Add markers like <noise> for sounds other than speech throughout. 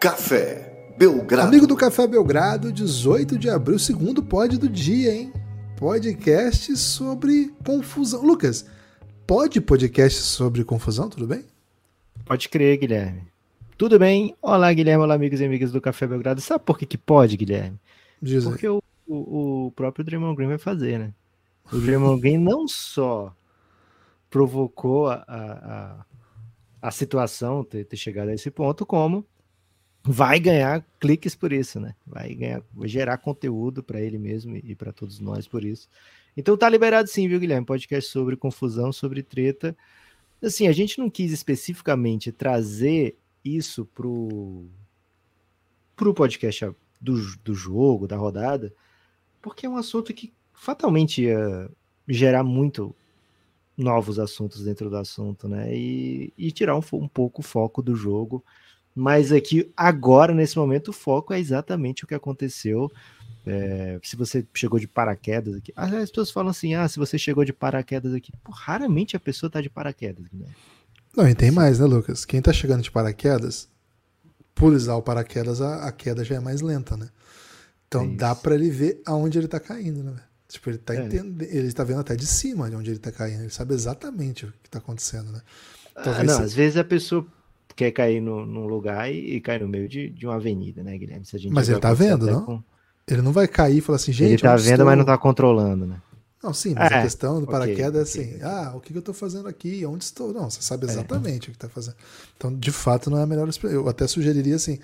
Café Belgrado. Amigo do Café Belgrado, 18 de abril, segundo pod do dia, hein? Podcast sobre confusão. Lucas, pode podcast sobre confusão, tudo bem? Pode crer, Guilherme. Tudo bem? Olá, Guilherme. Olá, amigos e amigas do Café Belgrado. Sabe por que, que pode, Guilherme? Diz. Porque o, o, o próprio Draymond Green vai fazer, né? O Draymond Green não só provocou a, a, a situação ter, ter chegado a esse ponto, como vai ganhar cliques por isso, né? Vai ganhar, vai gerar conteúdo para ele mesmo e para todos nós por isso. Então tá liberado sim, viu, Guilherme? Podcast sobre confusão, sobre treta. Assim, a gente não quis especificamente trazer isso pro pro podcast do, do jogo, da rodada, porque é um assunto que fatalmente ia gerar muito novos assuntos dentro do assunto, né? E, e tirar um, um pouco o foco do jogo. Mas aqui, agora, nesse momento, o foco é exatamente o que aconteceu. É, se você chegou de paraquedas aqui. As pessoas falam assim: ah, se você chegou de paraquedas aqui. Pô, raramente a pessoa tá de paraquedas, né? Não, e tem mais, né, Lucas? Quem tá chegando de paraquedas, por usar o paraquedas, a, a queda já é mais lenta, né? Então É dá para ele ver aonde ele tá caindo, né? Tipo, ele tá É. entendendo, ele tá vendo até de cima de onde ele tá caindo, ele sabe exatamente o que tá acontecendo, né? Ah, não, se- às vezes a pessoa quer cair no, num lugar e, e cai no meio de, de uma avenida, né, Guilherme? Mas ele tá vendo, não? com- Ele não vai cair e falar assim, gente, Ele tá vendo, estou? mas não tá controlando, né? Não, sim, mas a É, questão do ok, paraquedas é assim, ah, o que eu tô fazendo aqui? Onde estou? Não, você sabe exatamente o que tá fazendo. Então, de fato, não é a melhor. Eu até sugeriria assim,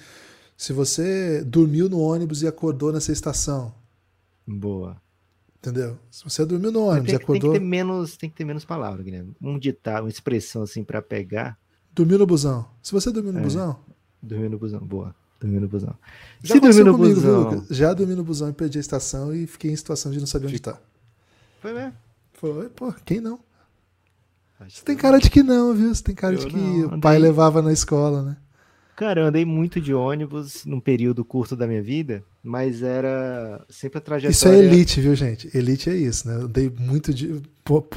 se você dormiu no ônibus e acordou nessa estação, Boa. entendeu? Se você dormiu no ônibus e que- tem que acordou, ter menos, tem que ter menos palavras, Guilherme. Um ditado, uma expressão assim pra pegar, dormiu no busão. Se você dormiu no É. busão, dormir no busão. Boa. Dormir no busão. já Se aconteceu no comigo, viu, busão. Lucas? Já dormi no busão e perdi a estação e fiquei em situação de não saber onde tá. Foi mesmo? Foi, pô, quem não? Acho Você tem cara de que não, viu? Você tem cara Eu de que não, o pai levava na escola, né? Cara, eu andei muito de ônibus num período curto da minha vida, mas era sempre a trajetória. Isso é elite, viu, gente? Elite é isso, né? Eu andei muito de.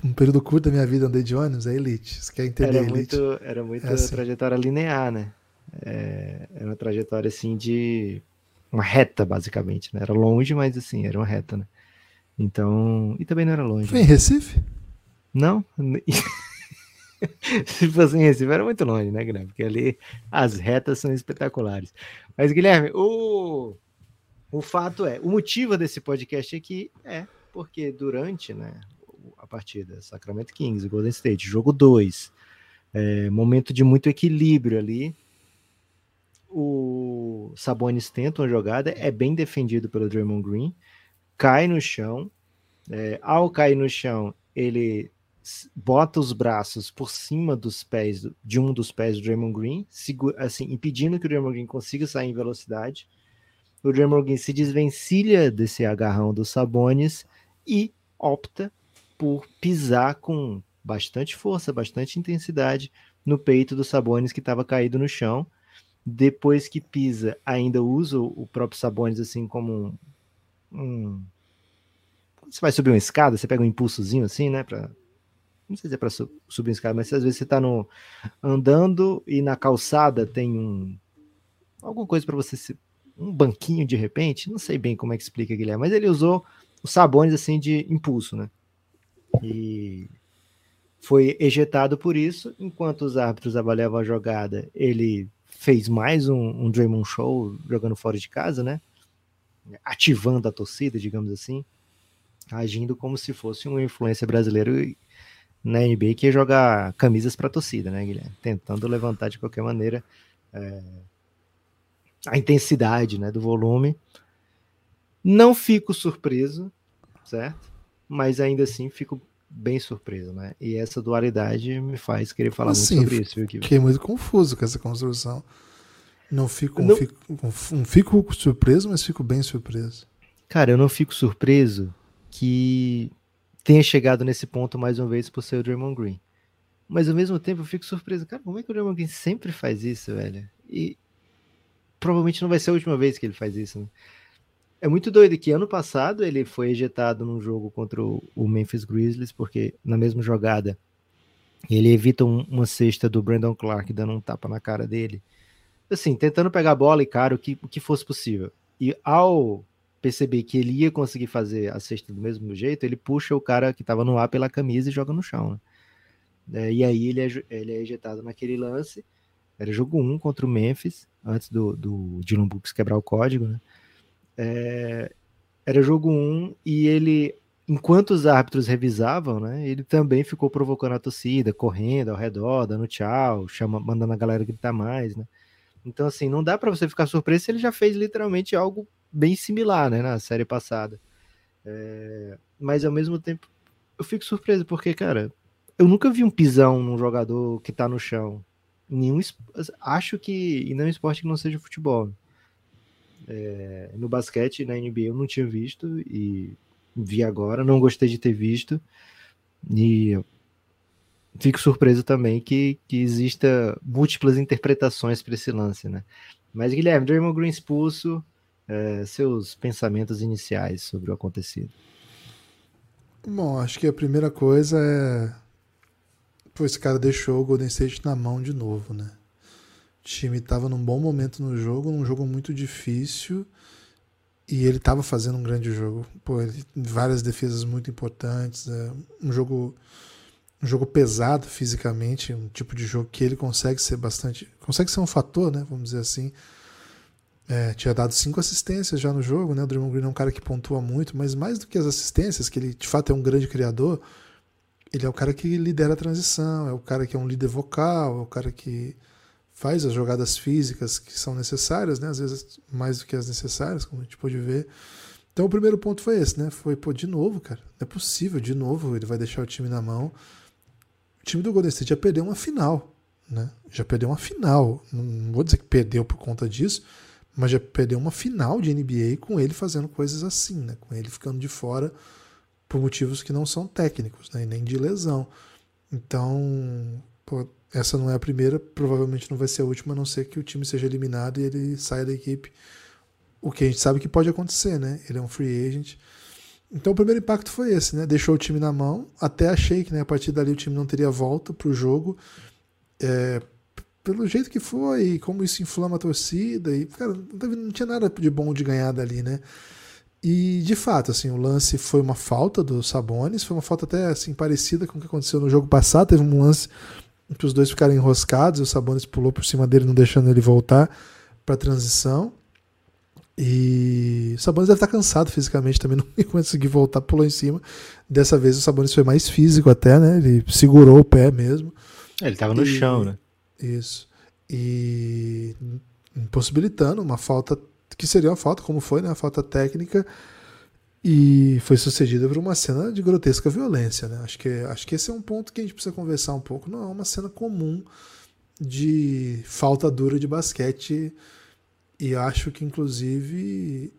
Um período curto da minha vida andei de ônibus, é elite. Você quer entender Era elite? muito, era muito É assim. trajetória linear, né? É, era uma trajetória assim de uma reta, basicamente, né? Era longe, mas assim, era uma reta, né? Então, e também não era longe. Foi em Recife? Não? <laughs> Se fosse em Recife, era muito longe, né, Guilherme? Porque ali as retas são espetaculares. Mas, Guilherme, o, o fato é, o motivo desse podcast aqui é porque durante né, partida. Sacramento Kings Golden State, jogo 2, momento de muito equilíbrio ali, o Sabonis tenta uma jogada, é bem defendido pelo Draymond Green, cai no chão, é, ao cair no chão, ele bota os braços por cima dos pés do- de um dos pés do Draymond Green, assim, impedindo que o Draymond Green consiga sair em velocidade. O Draymond Green se desvencilha desse agarrão dos Sabonis e opta por pisar com bastante força, bastante intensidade no peito do Sabonis que estava caído no chão. Depois que pisa, ainda usa o o próprio Sabonis assim como um, um você vai subir uma escada, você pega um impulsozinho assim, né? Pra, não sei se é para subir uma escada, mas às vezes você tá no, andando e na calçada tem um. alguma coisa para você se. um banquinho de repente, não sei bem como é que explica, Guilherme, mas ele usou os sabones assim de impulso, né? E foi ejetado por isso, enquanto os árbitros avaliavam a jogada, ele fez mais um, um Draymond Show jogando fora de casa, né? Ativando a torcida, digamos assim agindo como se fosse um influência brasileiro na NBA que ia jogar camisas para a torcida, né, Guilherme? Tentando levantar de qualquer maneira é, a intensidade né, do volume. Não fico surpreso, certo? Mas ainda assim fico bem surpreso, né? E essa dualidade me faz querer falar Assim, muito sobre isso, viu? Fiquei muito confuso com essa construção. Não fico, Não- fico, não fico surpreso, mas fico bem surpreso. Cara, eu não fico surpreso que tenha chegado nesse ponto mais uma vez por ser o Draymond Green. Mas ao mesmo tempo eu fico surpreso. Cara, como é que o Draymond Green sempre faz isso, velho? E provavelmente não vai ser a última vez que ele faz isso, né? É muito doido que ano passado ele foi ejetado num jogo contra o Memphis Grizzlies, porque na mesma jogada ele evita um- uma cesta do Brandon Clark dando um tapa na cara dele. assim, tentando pegar a bola e cara o que, o que fosse possível. E ao perceber que ele ia conseguir fazer a cesta do mesmo jeito, ele puxa o cara que estava no ar pela camisa e joga no chão. Né? É, e aí ele é, ele é ejetado naquele lance. Era jogo 1 um contra o Memphis, antes do, do Dylan quebrar o código. Né? É, era jogo 1 um, e ele, enquanto os árbitros revisavam, né, ele também ficou provocando a torcida, correndo ao redor, dando tchau, chama, mandando a galera gritar mais. Né? Então, assim, não dá para você ficar surpreso se ele já fez literalmente algo bem similar, né, na série passada. É, mas ao mesmo tempo, eu fico surpreso, porque, cara, eu nunca vi um pisão num jogador que tá no chão. Nenhum, acho que, e não esporte que não seja futebol. É, no basquete, na NBA, eu não tinha visto e vi agora, não gostei de ter visto. E fico surpreso também que, que exista múltiplas interpretações para esse lance, né? Mas, Guilherme, Draymond Green expulso, é, seus pensamentos iniciais sobre o acontecido. Bom, acho que a primeira coisa é. Pô, esse cara deixou o Golden State na mão de novo, né? Time estava num bom momento no jogo, num jogo muito difícil. E ele estava fazendo um grande jogo. Pô, ele, várias defesas muito importantes. É, um jogo um jogo pesado fisicamente, um tipo de jogo que ele consegue ser bastante. consegue ser um fator, né? Vamos dizer assim. É, tinha dado cinco assistências já no jogo, né? O Draymond Green é um cara que pontua muito, mas mais do que as assistências, que ele de fato é um grande criador, ele é o cara que lidera a transição, é o cara que é um líder vocal, é o cara que faz as jogadas físicas que são necessárias, né? Às vezes mais do que as necessárias, como a gente pode ver. Então o primeiro ponto foi esse, né? Foi, pô, de novo, cara, não é possível, de novo ele vai deixar o time na mão. O time do Golden State já perdeu uma final, né? Já perdeu uma final. Não vou dizer que perdeu por conta disso, mas já perdeu uma final de NBA com ele fazendo coisas assim, né? Com ele ficando de fora por motivos que não são técnicos, né? E nem de lesão. Então, pô, essa não é a primeira, provavelmente não vai ser a última, a não ser que o time seja eliminado e ele saia da equipe. O que a gente sabe que pode acontecer, né? Ele é um free agent. Então o primeiro impacto foi esse, né? Deixou o time na mão. Até achei que né, a partir dali o time não teria volta para o jogo. É, pelo jeito que foi, como isso inflama a torcida, e, cara, não tinha nada de bom de ganhar dali, né? E de fato, assim, o lance foi uma falta do Sabonis, foi uma falta até assim parecida com o que aconteceu no jogo passado, teve um lance que os dois ficaram enroscados, e o Sabonis pulou por cima dele, não deixando ele voltar para a transição. E o Sabonis deve estar cansado fisicamente também, <laughs> não ia conseguir voltar, pulou em cima. Dessa vez o Sabonis foi mais físico até, né? Ele segurou o pé mesmo. Ele estava no chão, né? Isso. E impossibilitando uma falta que seria uma falta, como foi, né? Uma falta técnica e foi sucedida por uma cena de grotesca violência, né? Acho que acho que esse é um ponto que a gente precisa conversar um pouco. Não é uma cena comum de falta dura de basquete e acho que inclusive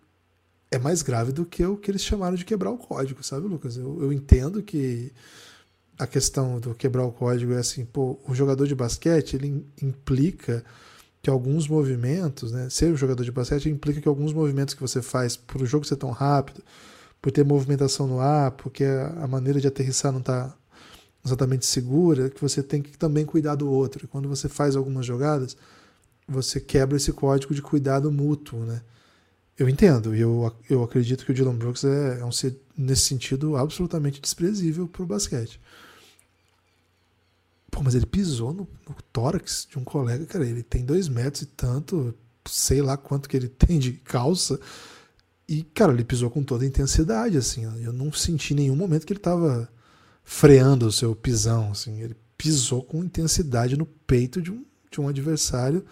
é mais grave do que o que eles chamaram de quebrar o código, sabe, Lucas? Eu, eu entendo que a questão do quebrar o código é assim, pô, o jogador de basquete, ele implica que alguns movimentos, né, ser um jogador de basquete implica que alguns movimentos que você faz por o jogo ser tão rápido, por ter movimentação no ar, porque a maneira de aterrissar não está exatamente segura, que você tem que também cuidar do outro. E quando você faz algumas jogadas, você quebra esse código de cuidado mútuo, né? Eu entendo, e eu, eu acredito que o Dylan Brooks é, é um ser, nesse sentido, absolutamente desprezível para o basquete. Pô, mas ele pisou no, no tórax de um colega, cara. Ele tem dois metros e tanto, sei lá quanto que ele <laughs> tem de calça. E, cara, ele pisou com toda a intensidade, assim. Eu não senti nenhum momento que ele tava freando o seu pisão, assim. Ele pisou com intensidade no peito de um, de um adversário.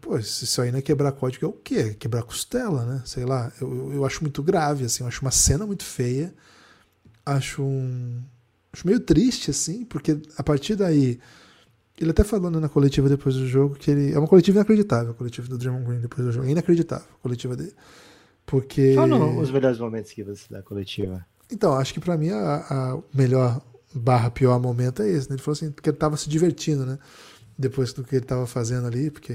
Pô, isso aí não é quebrar código, é o quê? É quebrar costela, né? Sei lá. Eu, eu, eu acho muito grave, assim. Eu acho uma cena muito feia. Acho um, acho meio triste, assim, porque a partir daí. Ele até falando né, na coletiva depois do jogo que ele. É uma coletiva inacreditável, a coletiva do Draymond Green depois do jogo. É inacreditável a coletiva dele. Porque. Os melhores momentos que você dá coletiva. Então, acho que para mim a, a, melhor barra pior momento é esse, né? Ele falou assim, porque ele tava se divertindo, né? Depois do que ele tava fazendo ali, porque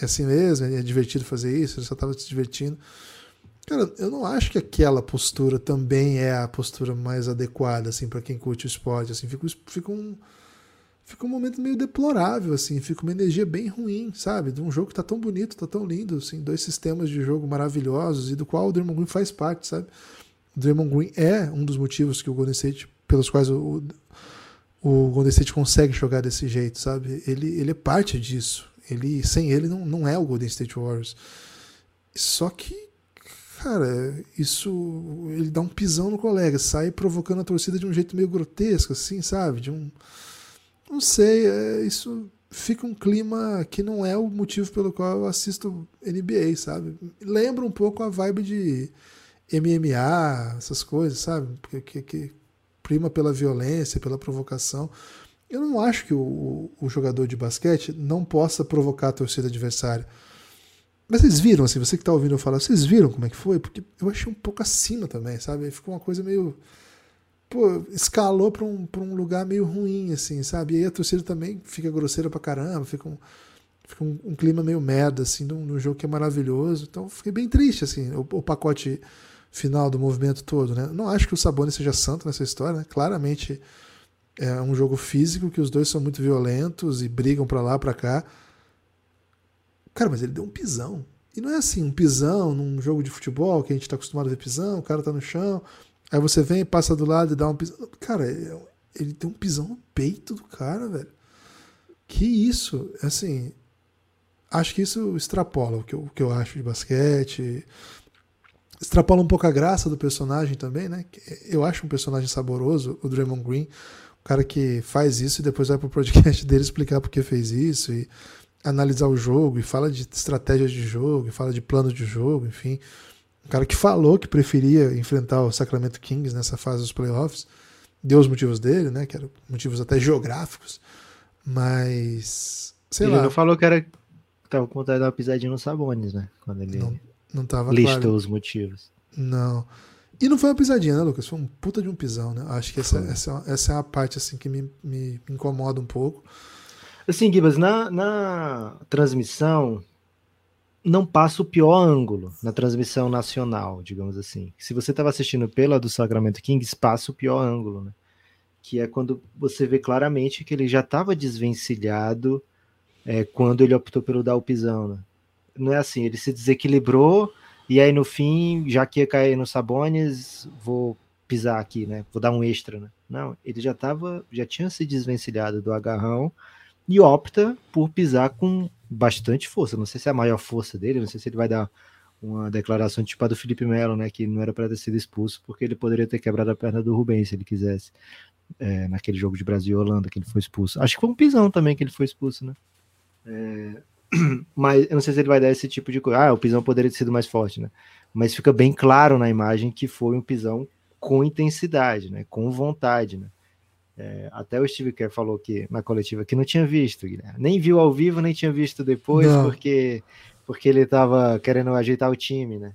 é assim mesmo, é divertido fazer isso, ele só tava se divertindo. Cara, eu não acho que aquela postura também é a postura mais adequada assim para quem curte o esporte, assim, fica, fica um fica um momento meio deplorável, assim, fica uma energia bem ruim, sabe? De um jogo que tá tão bonito, tá tão lindo, assim, dois sistemas de jogo maravilhosos e do qual o Draymond Green faz parte, sabe? O Draymond Green é um dos motivos que o Golden State, pelos quais o, o Golden State consegue jogar desse jeito, sabe? Ele, ele é parte disso. Ele, sem ele não, não é o Golden State Warriors. Só que cara, isso ele dá um pisão no colega, sai provocando a torcida de um jeito meio grotesco, assim, sabe? De um, não sei, é, isso fica um clima que não é o motivo pelo qual eu assisto NBA, sabe? Lembra um pouco a vibe de MMA, essas coisas, sabe? Que, que, que prima pela violência, pela provocação. Eu não acho que o, o jogador de basquete não possa provocar a torcida adversária. Mas vocês viram, assim, você que está ouvindo eu falar, vocês viram como é que foi? Porque eu achei um pouco acima também, sabe? Ficou uma coisa meio. Pô, escalou para um, pra um lugar meio ruim, assim, sabe? E aí a torcida também fica grosseira pra caramba, fica um, fica um, um clima meio merda, assim, num, jogo que é maravilhoso. Então fiquei bem triste, assim, o, o, pacote final do movimento todo, né? Não acho que o Sabonis seja santo nessa história, né? Claramente é um jogo físico que os dois são muito violentos e brigam para lá, para cá. Cara, mas ele deu um pisão. E não é assim, um pisão num jogo de futebol que a gente tá acostumado a ver pisão, o cara tá no chão, aí você vem, passa do lado e dá um pisão. Cara, é, ele deu um pisão no peito do cara, velho. Que isso? Assim, acho que isso extrapola o que eu, o que eu acho de basquete. Extrapola um pouco a graça do personagem também, né? Eu acho um personagem saboroso, o Draymond Green. O cara que faz isso e depois vai pro podcast <laughs> dele explicar por que fez isso. E analisar o jogo e fala de estratégias de jogo, e fala de plano de jogo, enfim. Um cara que falou que preferia enfrentar o Sacramento Kings nessa fase dos playoffs. Deu os motivos dele, né? Que eram motivos até geográficos. Mas. Sei ele lá. não falou que era. Tava com vontade de dar uma pisadinha no Sabonis, né? Quando ele não, não tava listou claro. os motivos. Não. E não foi uma pisadinha, né, Lucas? Foi um puta de um pisão, né? Acho que essa, essa, essa é a parte assim que me, me incomoda um pouco. Assim, Gibas, na, na transmissão não passa o pior ângulo na transmissão nacional, digamos assim. Se você estava assistindo pela do Sacramento Kings, passa o pior ângulo, né? Que é quando você vê claramente que ele já estava desvencilhado é, quando ele optou pelo dar o pisão, né? Não é assim, ele se desequilibrou e aí no fim, já que ia cair no Sabones, vou pisar aqui, né? Vou dar um extra, né? Não, ele já estava, já tinha se desvencilhado do agarrão e opta por pisar com bastante força. Não sei se é a maior força dele, não sei se ele vai dar uma declaração tipo a do Felipe Melo, né, que não era para ter sido expulso, porque ele poderia ter quebrado a perna do Rubens se ele quisesse, é, naquele jogo de Brasil e Holanda que ele foi expulso. Acho que foi um pisão também que ele foi expulso, né? É, <clears throat> mas eu não sei se ele vai dar esse tipo de coisa. Ah, o pisão poderia ter sido mais forte, né? Mas fica bem claro na imagem que foi um pisão com intensidade, né? Com vontade, né? É, até o Steve Kerr falou que na coletiva que não tinha visto, Guilherme. nem viu ao vivo, nem tinha visto depois, não. porque porque ele estava querendo ajeitar o time, né?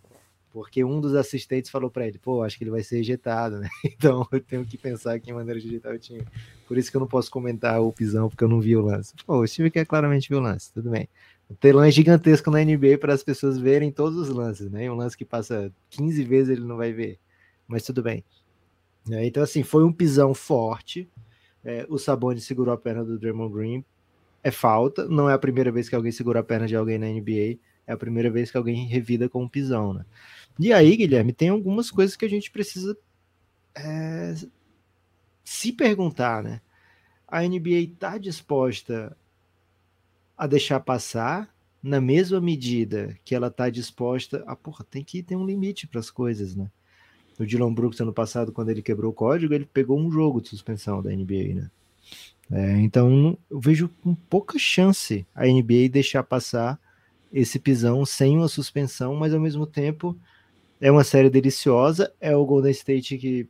Porque um dos assistentes falou para ele, pô, acho que ele vai ser ejetado, né? <laughs> Então eu tenho que pensar aqui em maneira de ajeitar o time. Por isso que eu não posso comentar o pisão, porque eu não vi o lance. Pô, o Steve Kerr claramente viu o lance, tudo bem. O telão é gigantesco na NBA para as pessoas verem todos os lances, né? Um lance que passa 15 vezes ele não vai ver, mas tudo bem. É, então, assim, foi um pisão forte. É, o Sabonis segurou a perna do Draymond Green. É falta. Não é a primeira vez que alguém segura a perna de alguém na NBA. É a primeira vez que alguém revida com um pisão, né? E aí, Guilherme, tem algumas coisas que a gente precisa é, se perguntar, né? A NBA está disposta a deixar passar na mesma medida que ela está disposta a, porra, tem que ter um limite para as coisas, né? O Dylan Brooks ano passado, quando ele quebrou o código, ele pegou um jogo de suspensão da NBA, né? É, então eu vejo com pouca chance a NBA deixar passar esse pisão sem uma suspensão, mas ao mesmo tempo é uma série deliciosa. É o Golden State que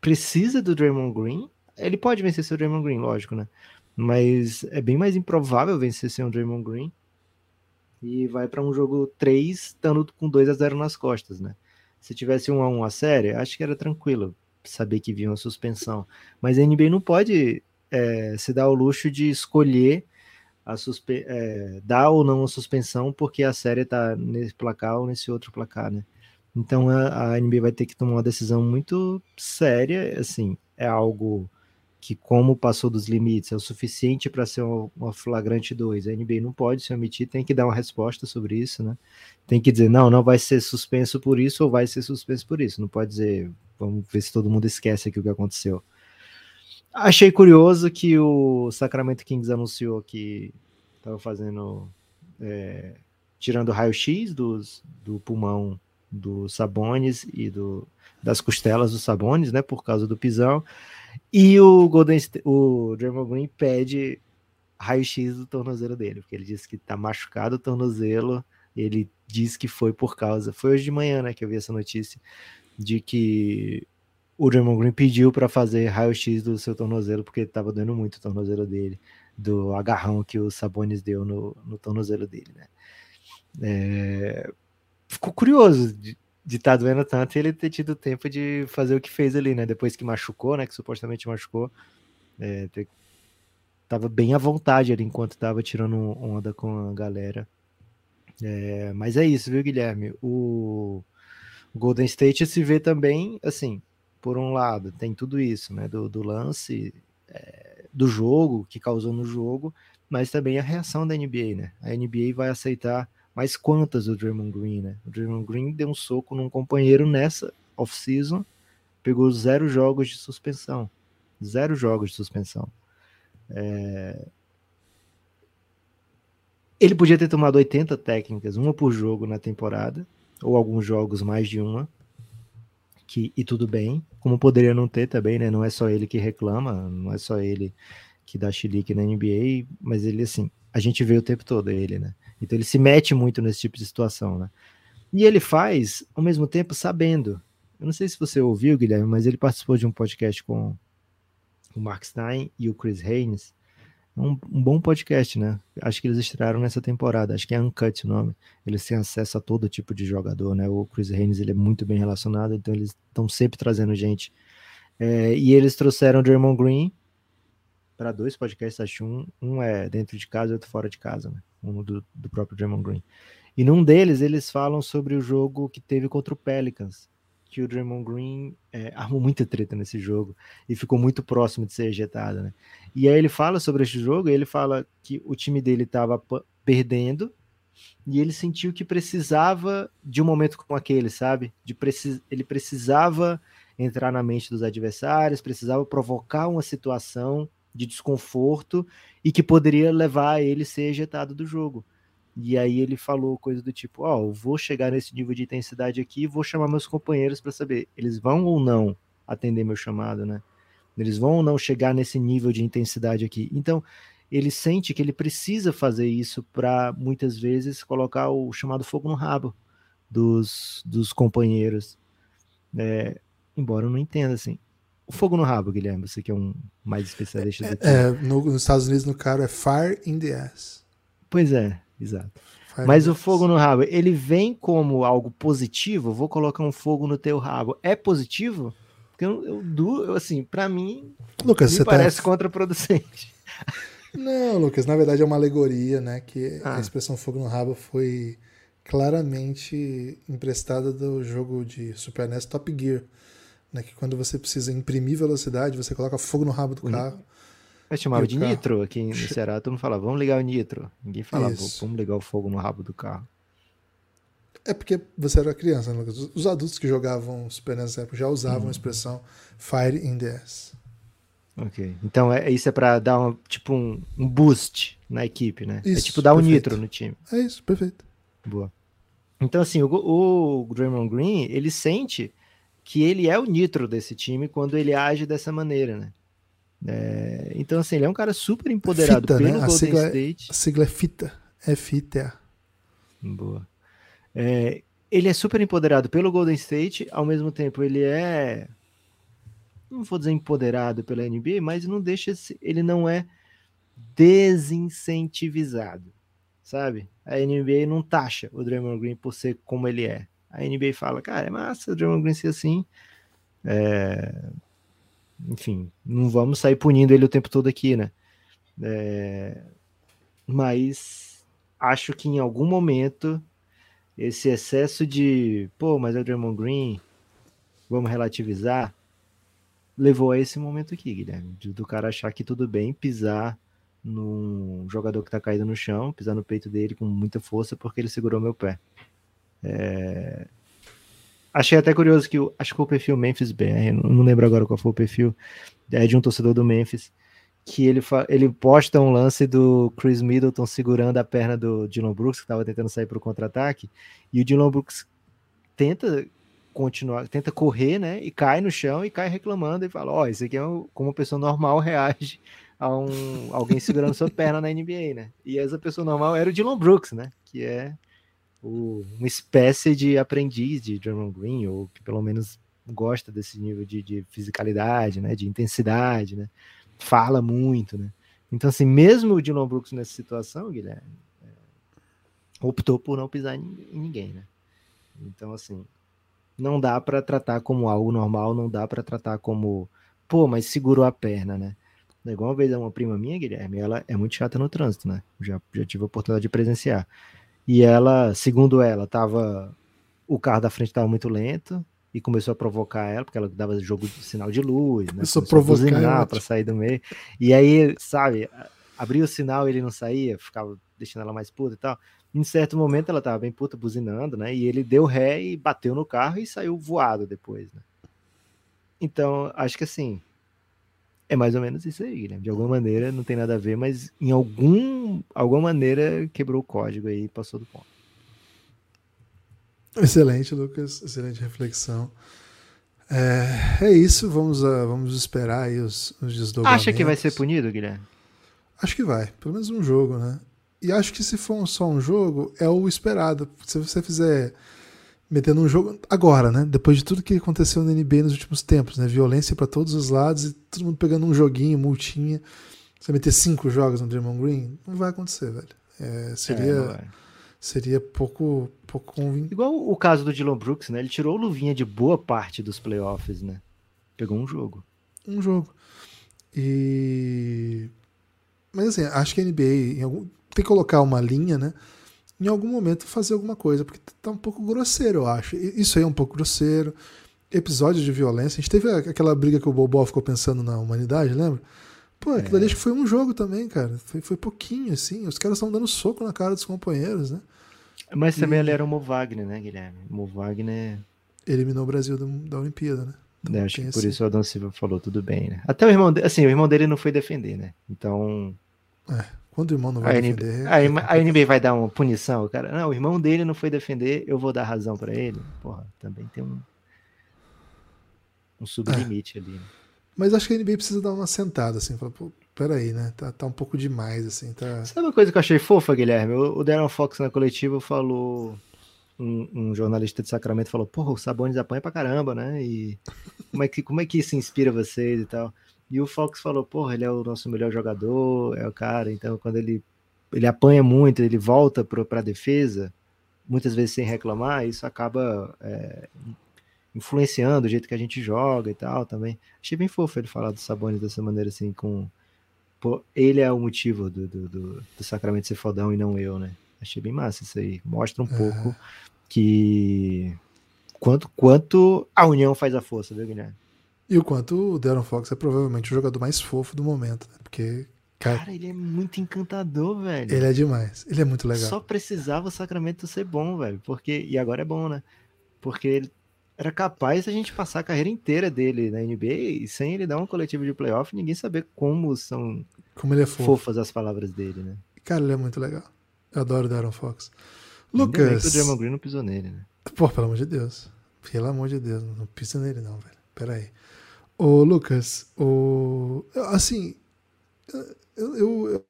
precisa do Draymond Green. Ele pode vencer seu Draymond Green, lógico, né? Mas é bem mais improvável vencer sem o Draymond Green. E vai para um jogo 3, estando com 2 a 0 nas costas, né? Se tivesse um a um a série, acho que era tranquilo saber que vinha uma suspensão. Mas a NBA não pode é, se dar o luxo de escolher a suspe é, dar ou não a suspensão porque a série está nesse placar ou nesse outro placar, né? Então a, a NBA vai ter que tomar uma decisão muito séria, assim, é algo que como passou dos limites é o suficiente para ser uma, flagrante 2. A NBA não pode se omitir, tem que dar uma resposta sobre isso, né? Tem que dizer, não, não vai ser suspenso por isso ou vai ser suspenso por isso. Não pode dizer, vamos ver se todo mundo esquece aqui o que aconteceu. Achei curioso que o Sacramento Kings anunciou que estava fazendo, é, tirando raio-x do pulmão dos Sabones e do, das costelas dos Sabones, né, por causa do pisão. E o Golden o Draymond Green pede raio-x do tornozelo dele, porque ele disse que tá machucado o tornozelo. Ele diz que foi por causa. Foi hoje de manhã, né, que eu vi essa notícia de que o Draymond Green pediu para fazer raio-x do seu tornozelo porque estava doendo muito o tornozelo dele, do agarrão que o Sabonis deu no, no tornozelo dele, né? É... Ficou curioso de, de estar tá doendo tanto e ele ter tido tempo de fazer o que fez ali, né? Depois que machucou, né? Que supostamente machucou. É, ter... Tava bem à vontade ali enquanto tava tirando onda com a galera. É, mas é isso, viu, Guilherme? O, Golden State se vê também, assim, por um lado, tem tudo isso, né? Do, do lance, é, do jogo, que causou no jogo, mas também a reação da NBA, né? A NBA vai aceitar mas quantas o Draymond Green, né? O Draymond Green deu um soco num companheiro nessa off-season, pegou zero jogos de suspensão. Zero jogos de suspensão. É... Ele podia ter tomado 80 técnicas, uma por jogo na temporada, ou alguns jogos mais de uma, que, e tudo bem, como poderia não ter também, né? Não é só ele que reclama, não é só ele que dá chilique na NBA, mas ele, assim, a gente vê o tempo todo ele, né? Então ele se mete muito nesse tipo de situação, né? E ele faz, ao mesmo tempo, sabendo. Eu não sei se você ouviu, Guilherme, mas ele participou de um podcast com o Mark Stein e o Chris Haynes. É um, um, bom podcast, né? Acho que eles estrearam nessa temporada. Acho que é Uncut o nome. Eles têm acesso a todo tipo de jogador, né? O Chris Haynes ele é muito bem relacionado, então eles estão sempre trazendo gente. É, e eles trouxeram o Draymond Green para dois podcasts, acho um, um é dentro de casa e outro fora de casa, né? Um do, do próprio Draymond Green. E num deles eles falam sobre o jogo que teve contra o Pelicans, que o Draymond Green é, armou muita treta nesse jogo e ficou muito próximo de ser ejetado, né? E aí ele fala sobre esse jogo e ele fala que o time dele estava perdendo e ele sentiu que precisava de um momento como aquele, sabe? De precis... Ele precisava entrar na mente dos adversários, precisava provocar uma situação de desconforto e que poderia levar ele a ser ejetado do jogo. E aí ele falou coisa do tipo: Ó, oh, vou chegar nesse nível de intensidade aqui, vou chamar meus companheiros para saber, eles vão ou não atender meu chamado, né? Eles vão ou não chegar nesse nível de intensidade aqui. Então, ele sente que ele precisa fazer isso para muitas vezes colocar o chamado fogo no rabo dos, dos companheiros. É, embora eu não entenda assim o fogo no rabo, Guilherme, você que é um mais especialista do É, no, nos Estados Unidos, no cara, é fire in the ass. Pois é, exato. Fire Mas o fogo no rabo, ele vem como algo positivo? Vou colocar um fogo no teu rabo. É positivo? Porque eu, eu, eu assim, para mim, Lucas, me tá parece tá... contraproducente. <laughs> Não, Lucas, na verdade é uma alegoria, né? Que ah. a expressão fogo no rabo foi claramente emprestada do jogo de Super NES Top Gear né, que quando você precisa imprimir velocidade, você coloca fogo no rabo do uhum. carro. Eu chamava de carro... nitro aqui no Ceará, todo mundo falava, vamos ligar o nitro. Ninguém falava, vamos ligar o fogo no rabo do carro. É porque você era criança, né, Lucas? Os adultos que jogavam Super NES já usavam uhum. a expressão Fire in the ass. Ok. Então é, isso é para dar um, tipo um, um, boost na equipe, né? É isso, é tipo dar um nitro no time. É isso, perfeito. Boa. Então, assim, o, o Draymond Green, ele sente que ele é o nitro desse time quando ele age dessa maneira, né? É, então, assim, ele é um cara super empoderado fita, pelo né? Golden sigla State. É, a sigla é fita, é fita. Boa. É, ele é super empoderado pelo Golden State, ao mesmo tempo ele é não vou dizer empoderado pela NBA, mas não deixa ele não é desincentivizado, sabe? A NBA não taxa o Draymond Green por ser como ele é a NBA fala, cara, é massa o Draymond Green ser assim. É... Enfim, não vamos sair punindo ele o tempo todo aqui, né? É... Mas acho que em algum momento esse excesso de, pô, mas é o Draymond Green, vamos relativizar, levou a esse momento aqui, Guilherme, do cara achar que tudo bem pisar num jogador que tá caído no chão, pisar no peito dele com muita força porque ele segurou meu pé. É... Achei até curioso que acho que foi o perfil Memphis BR, não lembro agora qual foi o perfil, é de um torcedor do Memphis, que ele, ele posta um lance do Chris Middleton segurando a perna do Dylan Brooks, que estava tentando sair para o contra-ataque, e o Dylan Brooks tenta continuar, tenta correr, né, e cai no chão e cai reclamando e fala, ó, oh, isso aqui é como uma pessoa normal <laughs> reage a um, alguém segurando sua perna na NBA, né, e essa pessoa normal era o Dylan Brooks, né, que é o, uma espécie de aprendiz de Draymond Green, ou que pelo menos gosta desse nível de, de fisicalidade, né, de intensidade, né, fala muito, né. Então, assim, mesmo o Dylan Brooks nessa situação, Guilherme, é, optou por não pisar em, ninguém, né. Então, assim, não dá para tratar como algo normal, não dá para tratar como, pô, mas segurou a perna, né. Igual uma vez uma prima minha, Guilherme, ela é muito chata no trânsito, né? Já, já tive a oportunidade de presenciar. E ela, segundo ela, tava o carro da frente estava muito lento e começou a provocar ela, porque ela dava jogo de sinal de luz, né? Começou, começou a provocar para sair do meio. E aí, sabe, abria o sinal e ele não saía, ficava deixando ela mais puta e tal. Em certo momento ela tava bem puta buzinando, né? E ele deu ré e bateu no carro e saiu voado depois, né? Então, acho que assim, é mais ou menos isso aí, Guilherme. De alguma maneira, não tem nada a ver, mas em algum, alguma maneira quebrou o código aí e passou do ponto. Excelente, Lucas. Excelente reflexão. É, é isso, vamos, uh, vamos esperar aí os, os desdobramentos. Acha que vai ser punido, Guilherme? Acho que vai, pelo menos um jogo, né? E acho que se for só um jogo, é o esperado. Se você fizer metendo um jogo agora, né? Depois de tudo que aconteceu no NBA nos últimos tempos, né? Violência para todos os lados e todo mundo pegando um joguinho, multinha. Você meter cinco jogos no Draymond Green, não vai acontecer, velho. É, seria é, seria pouco pouco convincente. Igual o caso do Dylan Brooks, né? Ele tirou luvinha de boa parte dos playoffs, né? Pegou um jogo. Um jogo. E mas assim, acho que a NBA algum... tem que colocar uma linha, né? Em algum momento fazer alguma coisa, porque tá um pouco grosseiro, eu acho. Isso aí é um pouco grosseiro. Episódios de violência. A gente teve aquela briga que o Bobó ficou pensando na humanidade, lembra? Pô, aquilo é. ali acho que foi um jogo também, cara. Foi, foi pouquinho, assim. Os caras estão dando soco na cara dos companheiros, né? Mas também e... ele era o Mo Wagner, né, Guilherme? O Mo Wagner. Eliminou o Brasil da, da Olimpíada, né? Então, acho que por isso o Adão Silva falou tudo bem, né? Até o irmão dele, assim, o irmão dele não foi defender, né? Então. É. Quando o irmão não vai a defender. NBA, a, a NBA vai dar uma punição, cara. Não, o irmão dele não foi defender, eu vou dar razão para ele. Porra, também tem um. Um sublimite é. ali. Né? Mas acho que a NBA precisa dar uma sentada, assim. Falar, pô, peraí, né? Tá, tá um pouco demais, assim. Tá... Sabe uma coisa que eu achei fofa, Guilherme? O, o Darren Fox na coletiva falou. Um, um, jornalista de Sacramento falou: Porra, o Sabonis apanha pra caramba, né? E como é que, como é que isso inspira vocês e tal? E o Fox falou, porra, ele é o nosso melhor jogador, é o cara, então quando ele, ele apanha muito, ele volta para a defesa, muitas vezes sem reclamar, isso acaba é, influenciando o jeito que a gente joga e tal também. Achei bem fofo ele falar do Sabonis dessa maneira assim, com pô, ele é o motivo do, do, do, do, Sacramento ser fodão e não eu, né? Achei bem massa isso aí. Mostra um é. pouco que quanto, quanto a união faz a força, viu, Guilherme? E o quanto o Darren Fox é provavelmente o jogador mais fofo do momento, né? Porque. Cara, cara, ele é muito encantador, velho. Ele é demais. Ele é muito legal. Só precisava o Sacramento ser bom, velho. Porque. E agora é bom, né? Porque ele era capaz a gente passar a carreira inteira dele na NBA e sem ele dar um coletivo de playoff, ninguém saber como são como ele é fofo. fofas as palavras dele, né? Cara, ele é muito legal. Eu adoro o Darren Fox. Lucas. Ainda bem que o Draymond Green não pisou nele, né? Pô, pelo amor de Deus. Pelo amor de Deus, não pisa nele não, velho. Pera aí. Ô, Lucas, o... assim, eu, eu,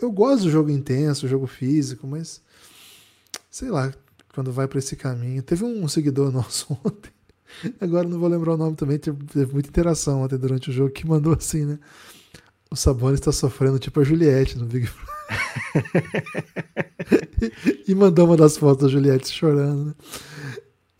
eu, gosto do jogo intenso, jogo físico, mas sei lá, quando vai para esse caminho. Teve um seguidor <laughs> nosso ontem, agora não vou lembrar o nome também, teve, muita interação ontem durante o jogo, que mandou assim, né? O Sabonis está sofrendo tipo a Juliette no Big e, <laughs> e mandou uma das fotos da Juliette chorando, né?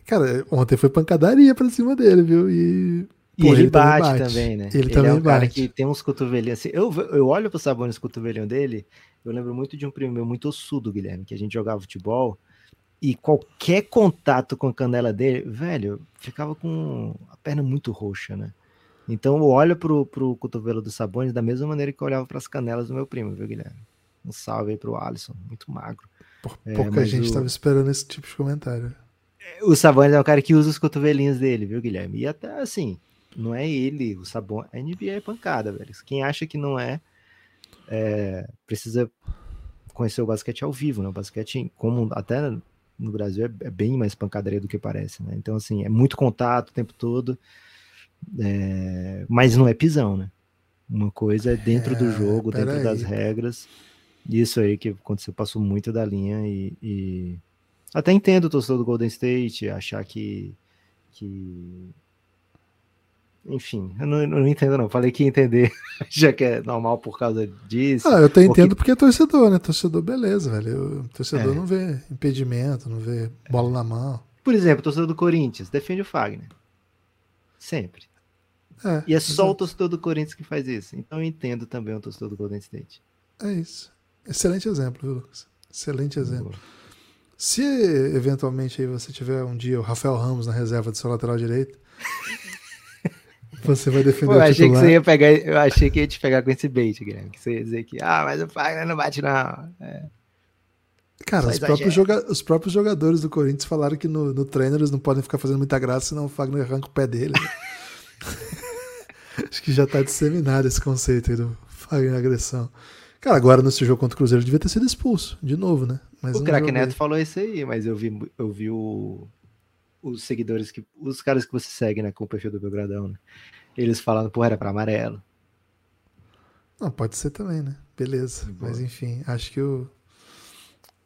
Cara, ontem foi pancadaria pra cima dele, viu? E e Pô, ele, ele, bate também, bate. também, né? Ele, ele também é um cara bate. que tem uns cotovelinhos assim. Eu, eu olho pro Sabonis cotovelinho dele, eu lembro muito de um primo meu muito ossudo, Guilherme, que a gente jogava futebol e qualquer contato com a canela dele, velho, ficava com a perna muito roxa, né? Então eu olho pro, pro cotovelo do Sabonis da mesma maneira que eu olhava para as canelas do meu primo, viu, Guilherme? Um salve aí pro Alisson, muito magro. Por pouca é, gente estava esperando esse tipo de comentário. O Sabonis é o cara que usa os cotovelinhos dele, viu, Guilherme? E até assim, não é ele, o Sabonis. A NBA é pancada, velho. Quem acha que não é, é precisa conhecer o basquete ao vivo, né? O basquete, como até no Brasil, é, é bem mais pancadaria do que parece, né? Então, assim, é muito contato o tempo todo, é... mas não é pisão, né? Uma coisa é dentro é, do jogo, dentro aí. das regras. Isso aí que aconteceu, passou muito da linha e, e... até entendo o torcedor do Golden State achar que, que enfim, eu não, eu não, entendo não. Falei que ia entender, <laughs> já que é normal por causa disso. Ah, eu até entendo que... porque é torcedor, né? Torcedor, beleza, velho. O torcedor é. não vê impedimento, não vê bola na mão. Por exemplo, o torcedor do Corinthians defende o Fagner. Sempre. É, e é só exato. o torcedor do Corinthians que faz isso. Então eu entendo também o torcedor do Golden State. É isso. Excelente exemplo, viu, Lucas? Excelente exemplo. Se eventualmente aí você tiver um dia o Rafael Ramos na reserva do seu lateral direito, <laughs> você vai defender Pô, eu achei que você ia pegar, eu achei que ia te pegar com esse bait, Guilherme. Que você ia dizer que, ah, mas o Fagner não bate, não. É. Cara, os próprios, joga os próprios, jogadores do Corinthians falaram que no, no treino eles não podem ficar fazendo muita graça, senão o Fagner arranca o pé dele. <laughs> Acho que já tá disseminado esse conceito aí do Fagner agressão. Cara, agora nesse jogo contra o Cruzeiro devia ter sido expulso, de novo, né? Mas o Crack Neto falou isso aí, mas eu vi, eu vi o, os seguidores, que os caras que você segue, né, com o perfil do Belgradão, né? Eles falando, pô, era pra amarelo. Não, pode ser também, né? Beleza. Mas enfim, acho que o.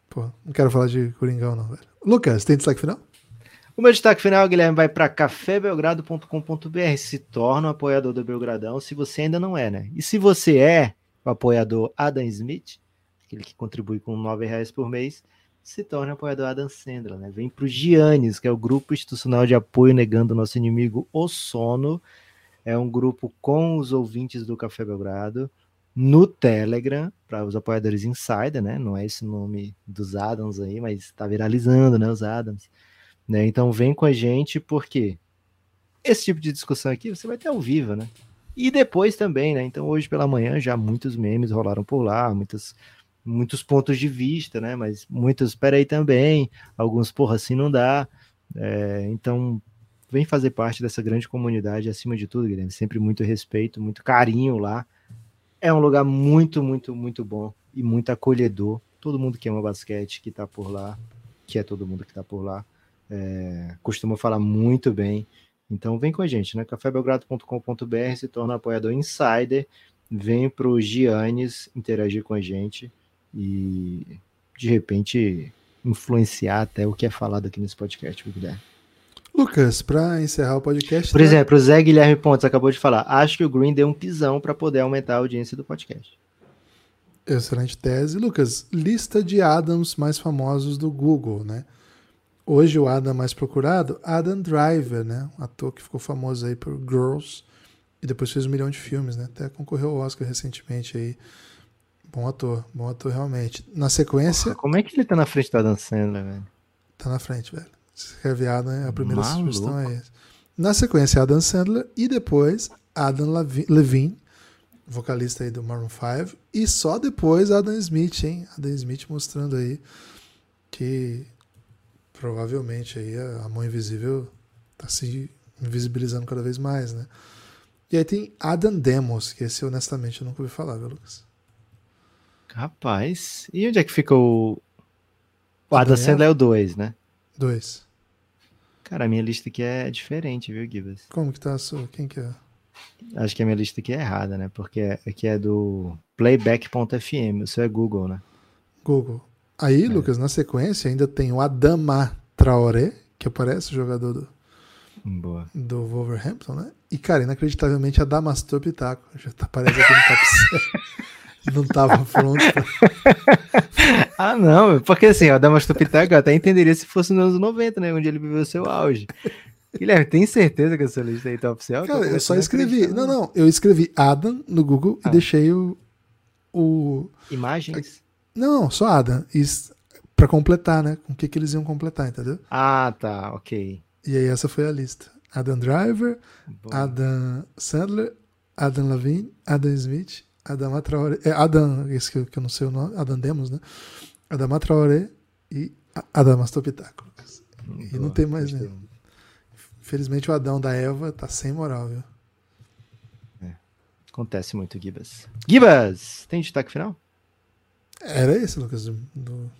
Pô, não quero falar de Coringão, não, velho. Lucas, tem destaque final? O meu destaque final, Guilherme, vai para cafébelgrado.com.br. Se torna um apoiador do Belgradão, se você ainda não é, né? E se você é o apoiador Adam Smith, aquele que contribui com R$ reais por mês, se torna apoiador Adam Sandler, né? Vem para o Giannis, que é o grupo institucional de apoio negando o nosso inimigo o sono. É um grupo com os ouvintes do Café Belgrado no Telegram, para os apoiadores Insider, né? Não é esse nome dos Adams aí, mas está viralizando, né? Os Adams. Né? Então vem com a gente, porque esse tipo de discussão aqui você vai ter ao vivo, né? E depois também, né? Então hoje pela manhã já muitos memes rolaram por lá, muitas muitos pontos de vista, né? Mas muitos, espera aí também, alguns, porra, assim não dá. É, então, vem fazer parte dessa grande comunidade, acima de tudo, Guilherme. Sempre muito respeito, muito carinho lá. É um lugar muito, muito, muito bom e muito acolhedor. Todo mundo que ama basquete, que tá por lá, que é todo mundo que tá por lá, é, costuma falar muito bem. Então, vem com a gente, né? cafébelgrado.com.br se torna apoiador insider. Vem pro Giannis interagir com a gente e de repente influenciar até o que é falado aqui nesse podcast, Guilherme. Lucas, para encerrar o podcast. Por né? exemplo, o Zé Guilherme Pontes acabou de falar: acho que o Green deu um pisão para poder aumentar a audiência do podcast. Excelente tese. Lucas, lista de Adams mais famosos do Google, né? Hoje o Adam mais procurado, Adam Driver, né? Um ator que ficou famoso aí por Girls e depois fez um milhão de filmes, né? Até concorreu ao Oscar recentemente aí Bom ator, bom ator realmente. Na sequência. Como é que ele tá na frente da Dan Sandler, velho? Tá na frente, velho. Se escreve né? a primeira Maluco. sugestão é essa. Na sequência, Adam Sandler e depois Adam Levine, vocalista aí do Maroon 5, e só depois Adam Smith, hein? Adam Smith mostrando aí que provavelmente aí a mão invisível tá se invisibilizando cada vez mais, né? E aí tem Adam Demos, que esse honestamente eu nunca ouvi falar, viu, Lucas? Rapaz, e onde é que fica o. O Adam Sandler é o 2, né? 2. Cara, a minha lista aqui é diferente, viu, Gibbs? Como que tá a sua? Quem que é? Acho que a minha lista aqui é errada, né? Porque aqui é do playback.fm, o seu é Google, né? Google. Aí, é. Lucas, na sequência ainda tem o Adama Traoré, que aparece o jogador do, Boa. do Wolverhampton, né? E, cara, inacreditavelmente a Damastor Pitaco. Já tá, aparece aqui no top <laughs> 7. Não estava pronto. <laughs> ah, não, porque assim, o Damas Pitaco eu até entenderia se fosse nos anos 90, né? Onde ele viveu seu auge. Guilherme, tem certeza que essa lista aí tá oficial? Cara, eu só escrevi. Não, não, eu escrevi Adam no Google ah. e deixei o. o... Imagens? Não, só Adam. Isso, pra completar, né? Com o que, que eles iam completar, entendeu? Ah, tá, ok. E aí essa foi a lista. Adam Driver, Bom. Adam Sandler, Adam Levine, Adam Smith, Adam Traoré, é, Adam, esse que eu, que eu, não sei o nome, Adam Demos, né? Adam Traoré e Adam Mastopitaco. E não tem mais nenhum. Infelizmente o Adão da Eva tá sem moral, viu? É. Acontece muito, Gibas. Gibas! Tem destaque final? Era esse, Lucas, do,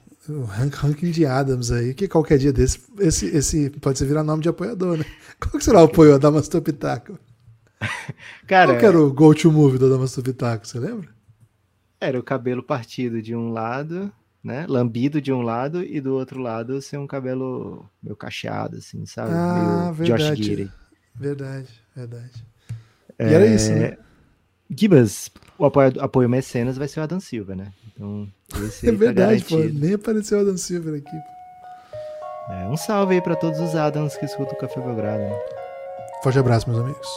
ranking de Adams aí, que qualquer dia desse, esse, esse pode ser virar nome de apoiador, né? Qual que será o apoio da Mastopitaco? <laughs> Cara, Qual que era o go to movie do Damastopitaco, você lembra? Era o cabelo partido de um lado, né? Lambido de um lado e do outro lado ser um cabelo meio cacheado, assim, sabe? Ah, meio verdade. Josh Giri. Verdade, verdade. É... E era isso, né? Gibas, o apoio, apoio mecenas vai ser o Adam Silva, né? Então, esse <laughs> é tá verdade, tá pô. Nem apareceu o Adam Silva aqui. É, um salve aí para todos os Adams que escutam o Café Belgrado. Né? Forte abraço, meus amigos.